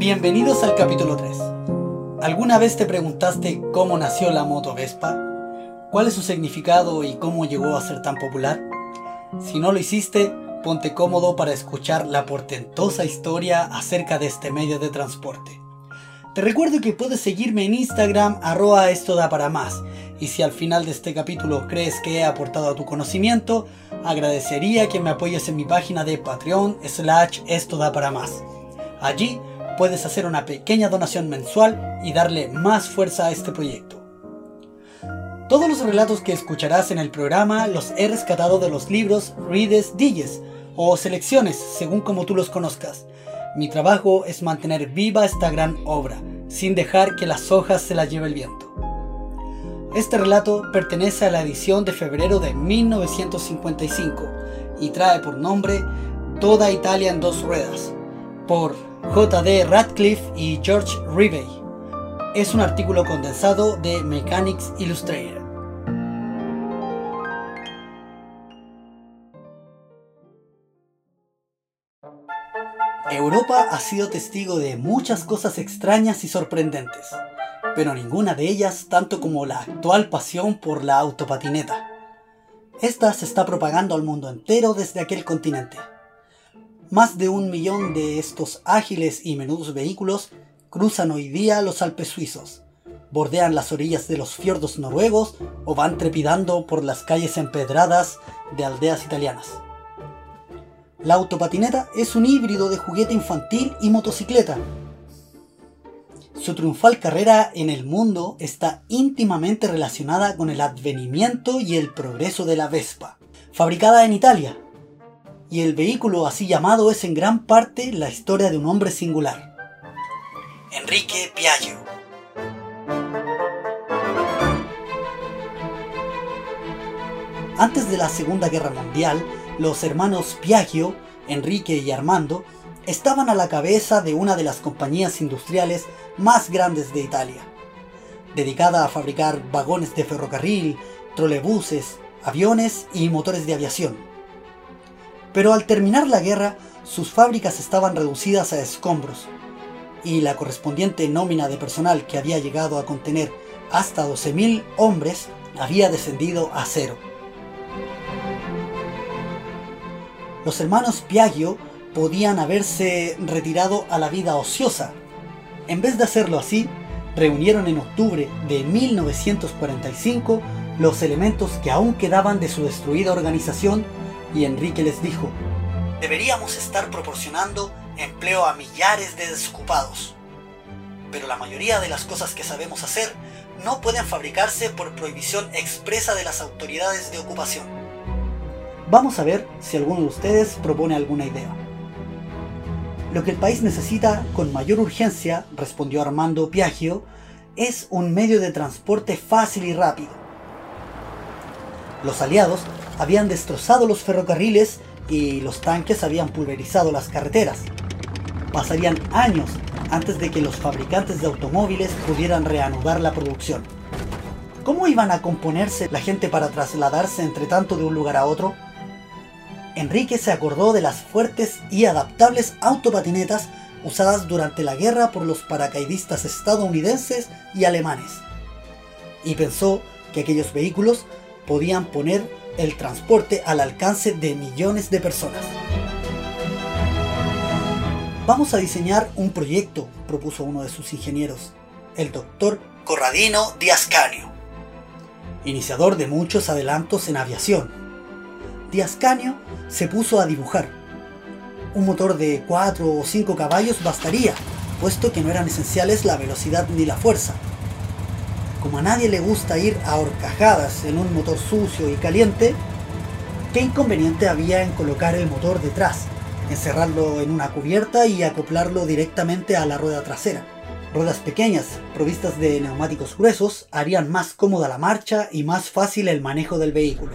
Bienvenidos al capítulo 3. ¿Alguna vez te preguntaste cómo nació la moto Vespa? ¿Cuál es su significado y cómo llegó a ser tan popular? Si no lo hiciste, ponte cómodo para escuchar la portentosa historia acerca de este medio de transporte. Te recuerdo que puedes seguirme en Instagram arroba esto da para más y si al final de este capítulo crees que he aportado a tu conocimiento, agradecería que me apoyes en mi página de Patreon slash esto para más. Allí puedes hacer una pequeña donación mensual y darle más fuerza a este proyecto. Todos los relatos que escucharás en el programa los he rescatado de los libros Reades Diges o selecciones, según como tú los conozcas. Mi trabajo es mantener viva esta gran obra, sin dejar que las hojas se las lleve el viento. Este relato pertenece a la edición de febrero de 1955 y trae por nombre Toda Italia en dos ruedas, por J.D. Radcliffe y George Rivey. Es un artículo condensado de Mechanics Illustrated. Europa ha sido testigo de muchas cosas extrañas y sorprendentes, pero ninguna de ellas tanto como la actual pasión por la autopatineta. Esta se está propagando al mundo entero desde aquel continente. Más de un millón de estos ágiles y menudos vehículos cruzan hoy día los Alpes suizos, bordean las orillas de los fiordos noruegos o van trepidando por las calles empedradas de aldeas italianas. La autopatineta es un híbrido de juguete infantil y motocicleta. Su triunfal carrera en el mundo está íntimamente relacionada con el advenimiento y el progreso de la Vespa, fabricada en Italia. Y el vehículo así llamado es en gran parte la historia de un hombre singular. Enrique Piaggio. Antes de la Segunda Guerra Mundial, los hermanos Piaggio, Enrique y Armando, estaban a la cabeza de una de las compañías industriales más grandes de Italia, dedicada a fabricar vagones de ferrocarril, trolebuses, aviones y motores de aviación. Pero al terminar la guerra, sus fábricas estaban reducidas a escombros, y la correspondiente nómina de personal que había llegado a contener hasta 12.000 hombres había descendido a cero. los hermanos Piaggio podían haberse retirado a la vida ociosa. En vez de hacerlo así, reunieron en octubre de 1945 los elementos que aún quedaban de su destruida organización y Enrique les dijo, deberíamos estar proporcionando empleo a millares de desocupados. Pero la mayoría de las cosas que sabemos hacer no pueden fabricarse por prohibición expresa de las autoridades de ocupación. Vamos a ver si alguno de ustedes propone alguna idea. Lo que el país necesita con mayor urgencia, respondió Armando Piaggio, es un medio de transporte fácil y rápido. Los aliados habían destrozado los ferrocarriles y los tanques habían pulverizado las carreteras. Pasarían años antes de que los fabricantes de automóviles pudieran reanudar la producción. ¿Cómo iban a componerse la gente para trasladarse entre tanto de un lugar a otro? Enrique se acordó de las fuertes y adaptables autopatinetas usadas durante la guerra por los paracaidistas estadounidenses y alemanes. Y pensó que aquellos vehículos podían poner el transporte al alcance de millones de personas. Vamos a diseñar un proyecto, propuso uno de sus ingenieros, el doctor Corradino Díaz Canio, iniciador de muchos adelantos en aviación Díaz Canio se puso a dibujar. Un motor de 4 o 5 caballos bastaría, puesto que no eran esenciales la velocidad ni la fuerza. Como a nadie le gusta ir a horcajadas en un motor sucio y caliente, ¿qué inconveniente había en colocar el motor detrás, encerrarlo en una cubierta y acoplarlo directamente a la rueda trasera? Ruedas pequeñas, provistas de neumáticos gruesos, harían más cómoda la marcha y más fácil el manejo del vehículo.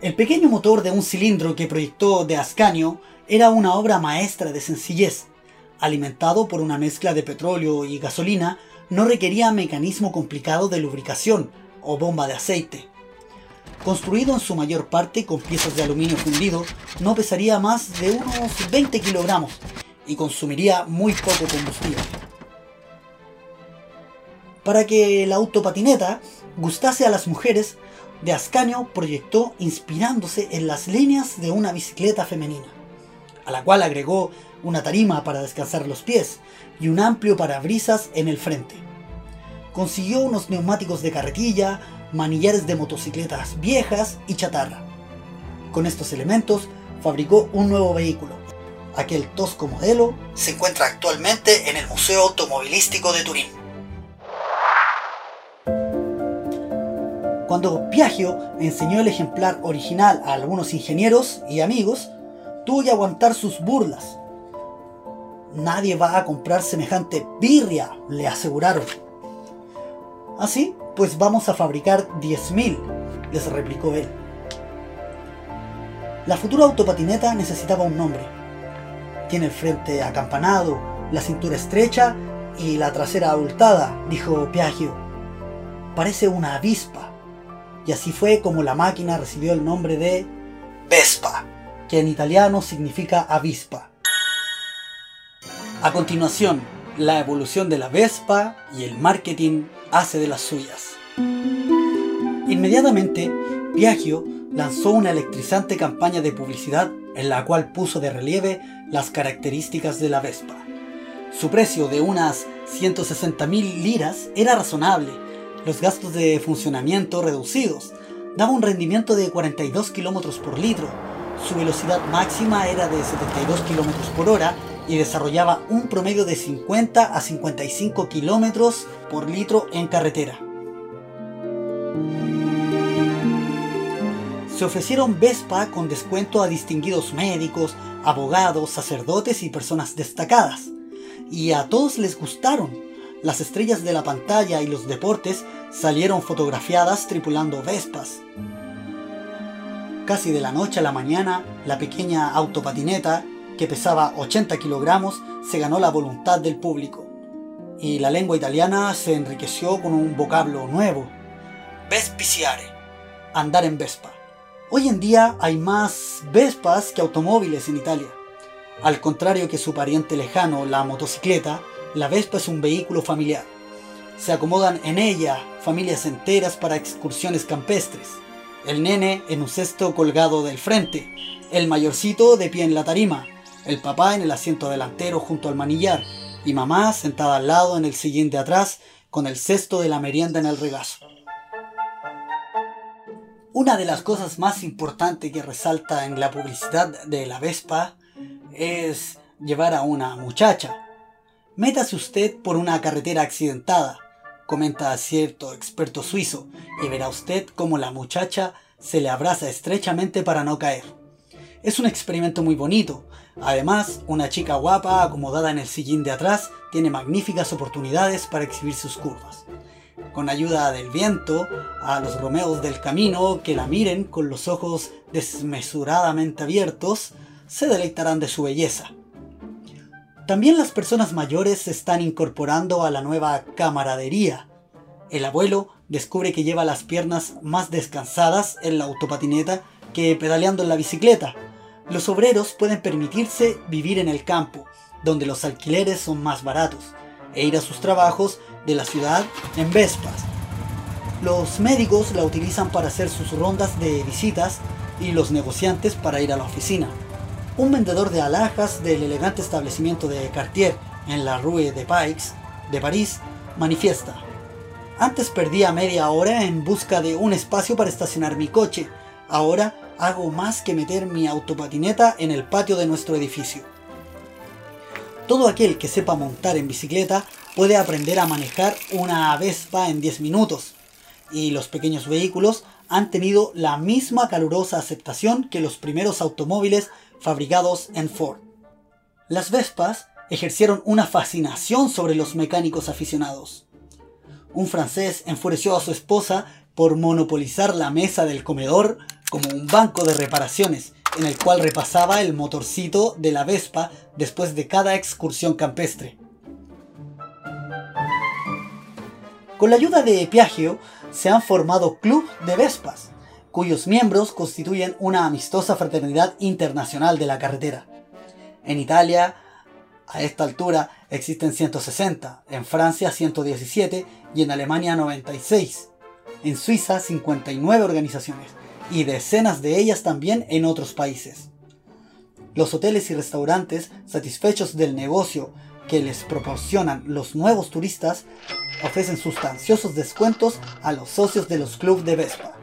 El pequeño motor de un cilindro que proyectó de Ascanio era una obra maestra de sencillez. Alimentado por una mezcla de petróleo y gasolina, no requería mecanismo complicado de lubricación o bomba de aceite. construido en su mayor parte con piezas de aluminio fundido, no pesaría más de unos 20 kilogramos y consumiría muy poco combustible. Para que la autopatineta gustase a las mujeres, de Ascanio proyectó inspirándose en las líneas de una bicicleta femenina, a la cual agregó una tarima para descansar los pies y un amplio parabrisas en el frente. Consiguió unos neumáticos de carretilla, manillares de motocicletas viejas y chatarra. Con estos elementos fabricó un nuevo vehículo. Aquel tosco modelo se encuentra actualmente en el Museo Automovilístico de Turín. Cuando Piaggio enseñó el ejemplar original a algunos ingenieros y amigos, tuvo que aguantar sus burlas. Nadie va a comprar semejante birria, le aseguraron. Así, pues vamos a fabricar 10.000, les replicó él. La futura autopatineta necesitaba un nombre. Tiene el frente acampanado, la cintura estrecha y la trasera abultada, dijo Piaggio. Parece una avispa y así fue como la máquina recibió el nombre de Vespa, que en italiano significa avispa. A continuación, la evolución de la Vespa y el marketing hace de las suyas. Inmediatamente, Piaggio lanzó una electrizante campaña de publicidad en la cual puso de relieve las características de la Vespa. Su precio de unas 160.000 liras era razonable los gastos de funcionamiento reducidos. Daba un rendimiento de 42 km por litro. Su velocidad máxima era de 72 km por hora y desarrollaba un promedio de 50 a 55 km por litro en carretera. Se ofrecieron Vespa con descuento a distinguidos médicos, abogados, sacerdotes y personas destacadas. Y a todos les gustaron las estrellas de la pantalla y los deportes salieron fotografiadas tripulando Vespas. Casi de la noche a la mañana, la pequeña autopatineta, que pesaba 80 kilogramos, se ganó la voluntad del público. Y la lengua italiana se enriqueció con un vocablo nuevo. Vespiciare, andar en Vespa. Hoy en día hay más Vespas que automóviles en Italia. Al contrario que su pariente lejano, la motocicleta, la Vespa es un vehículo familiar. Se acomodan en ella familias enteras para excursiones campestres. El nene en un cesto colgado del frente, el mayorcito de pie en la tarima, el papá en el asiento delantero junto al manillar y mamá sentada al lado en el sillín de atrás con el cesto de la merienda en el regazo. Una de las cosas más importantes que resalta en la publicidad de la Vespa es llevar a una muchacha, Métase usted por una carretera accidentada, comenta cierto experto suizo, y verá usted cómo la muchacha se le abraza estrechamente para no caer. Es un experimento muy bonito. Además, una chica guapa acomodada en el sillín de atrás tiene magníficas oportunidades para exhibir sus curvas. Con ayuda del viento, a los romeos del camino que la miren con los ojos desmesuradamente abiertos, se deleitarán de su belleza. También las personas mayores se están incorporando a la nueva camaradería. El abuelo descubre que lleva las piernas más descansadas en la autopatineta que pedaleando en la bicicleta. Los obreros pueden permitirse vivir en el campo, donde los alquileres son más baratos, e ir a sus trabajos de la ciudad en Vespas. Los médicos la utilizan para hacer sus rondas de visitas y los negociantes para ir a la oficina un vendedor de alhajas del elegante establecimiento de Cartier en la Rue de Pikes de París manifiesta. Antes perdía media hora en busca de un espacio para estacionar mi coche. Ahora hago más que meter mi autopatineta en el patio de nuestro edificio. Todo aquel que sepa montar en bicicleta puede aprender a manejar una Vespa en 10 minutos. Y los pequeños vehículos han tenido la misma calurosa aceptación que los primeros automóviles fabricados en Ford. Las Vespas ejercieron una fascinación sobre los mecánicos aficionados. Un francés enfureció a su esposa por monopolizar la mesa del comedor como un banco de reparaciones en el cual repasaba el motorcito de la Vespa después de cada excursión campestre. Con la ayuda de Piaggio se han formado clubes de Vespas, cuyos miembros constituyen una amistosa fraternidad internacional de la carretera. En Italia, a esta altura, existen 160, en Francia 117 y en Alemania 96. En Suiza 59 organizaciones y decenas de ellas también en otros países. Los hoteles y restaurantes, satisfechos del negocio que les proporcionan los nuevos turistas, ofrecen sustanciosos descuentos a los socios de los clubes de Vespa.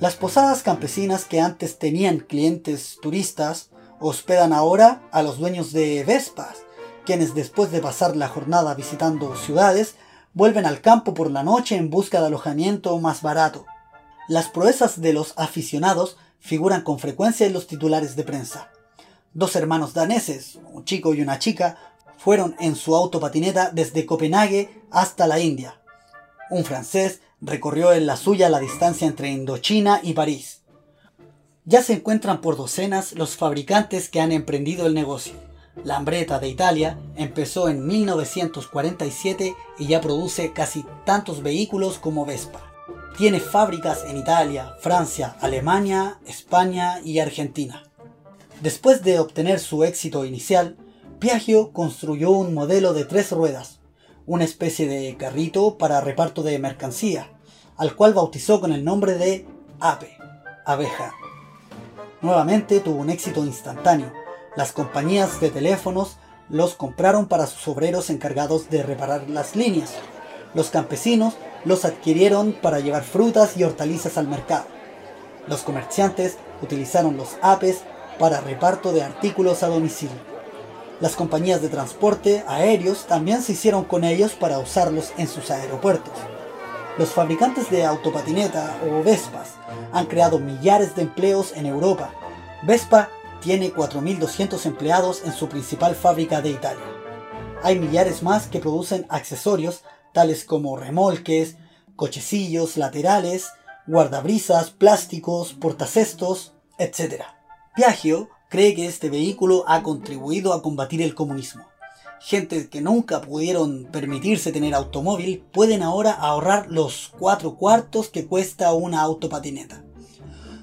Las posadas campesinas que antes tenían clientes turistas hospedan ahora a los dueños de Vespas, quienes después de pasar la jornada visitando ciudades, vuelven al campo por la noche en busca de alojamiento más barato. Las proezas de los aficionados figuran con frecuencia en los titulares de prensa. Dos hermanos daneses, un chico y una chica, fueron en su autopatineta desde Copenhague hasta la India. Un francés recorrió en la suya la distancia entre Indochina y París. Ya se encuentran por docenas los fabricantes que han emprendido el negocio. Lambretta de Italia empezó en 1947 y ya produce casi tantos vehículos como Vespa. Tiene fábricas en Italia, Francia, Alemania, España y Argentina. Después de obtener su éxito inicial, Piaggio construyó un modelo de tres ruedas, una especie de carrito para reparto de mercancía, al cual bautizó con el nombre de Ape, abeja. Nuevamente tuvo un éxito instantáneo. Las compañías de teléfonos los compraron para sus obreros encargados de reparar las líneas. Los campesinos los adquirieron para llevar frutas y hortalizas al mercado. Los comerciantes utilizaron los apes para reparto de artículos a domicilio. Las compañías de transporte aéreos también se hicieron con ellos para usarlos en sus aeropuertos. Los fabricantes de autopatineta o Vespas han creado millares de empleos en Europa. Vespa tiene 4.200 empleados en su principal fábrica de Italia. Hay millares más que producen accesorios tales como remolques, cochecillos laterales, guardabrisas, plásticos, portacestos, etc. Piaggio cree que este vehículo ha contribuido a combatir el comunismo. Gente que nunca pudieron permitirse tener automóvil pueden ahora ahorrar los cuatro cuartos que cuesta una autopatineta.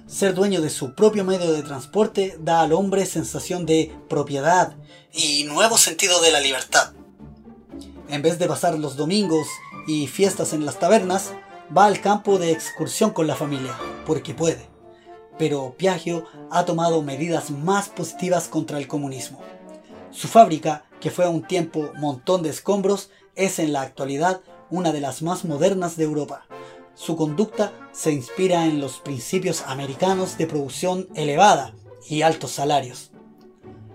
Ser dueño de su propio medio de transporte da al hombre sensación de propiedad y nuevo sentido de la libertad. En vez de pasar los domingos y fiestas en las tabernas, va al campo de excursión con la familia, porque puede. Pero Piaggio ha tomado medidas más positivas contra el comunismo. Su fábrica, que fue a un tiempo montón de escombros, es en la actualidad una de las más modernas de Europa. Su conducta se inspira en los principios americanos de producción elevada y altos salarios.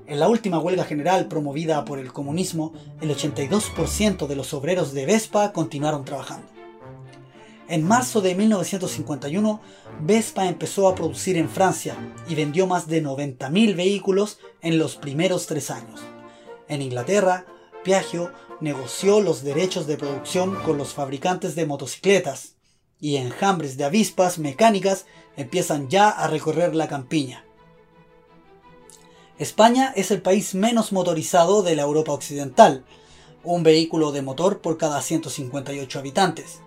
En la última huelga general promovida por el comunismo, el 82% de los obreros de Vespa continuaron trabajando. En marzo de 1951, Vespa empezó a producir en Francia y vendió más de 90.000 vehículos en los primeros tres años. En Inglaterra, Piaggio negoció los derechos de producción con los fabricantes de motocicletas y enjambres de avispas mecánicas empiezan ya a recorrer la campiña. España es el país menos motorizado de la Europa Occidental, un vehículo de motor por cada 158 habitantes.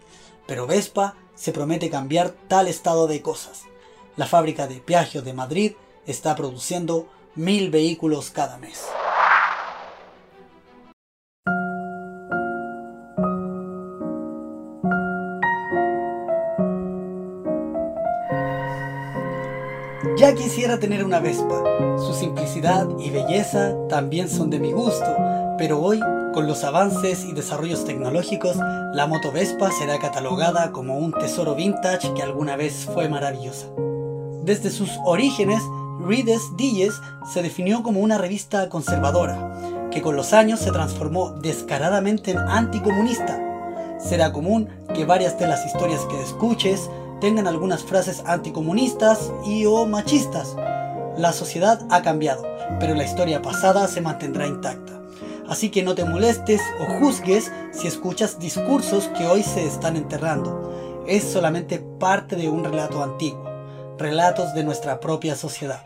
Pero Vespa se promete cambiar tal estado de cosas. La fábrica de Piaggio de Madrid está produciendo mil vehículos cada mes. Ya quisiera tener una Vespa. Su simplicidad y belleza también son de mi gusto, pero hoy, con los avances y desarrollos tecnológicos, la moto Vespa será catalogada como un tesoro vintage que alguna vez fue maravillosa. Desde sus orígenes, Reader's Digest se definió como una revista conservadora, que con los años se transformó descaradamente en anticomunista. Será común que varias de las historias que escuches tengan algunas frases anticomunistas y o machistas. La sociedad ha cambiado, pero la historia pasada se mantendrá intacta. Así que no te molestes o juzgues si escuchas discursos que hoy se están enterrando. Es solamente parte de un relato antiguo, relatos de nuestra propia sociedad.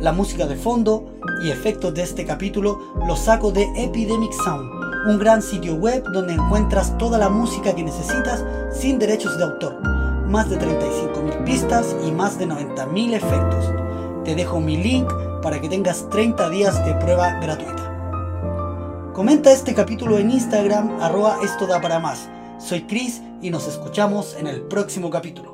La música de fondo y efectos de este capítulo los saco de Epidemic Sound, un gran sitio web donde encuentras toda la música que necesitas sin derechos de autor más de 35.000 pistas y más de 90.000 efectos. Te dejo mi link para que tengas 30 días de prueba gratuita. Comenta este capítulo en Instagram arroba esto da para más. Soy Chris y nos escuchamos en el próximo capítulo.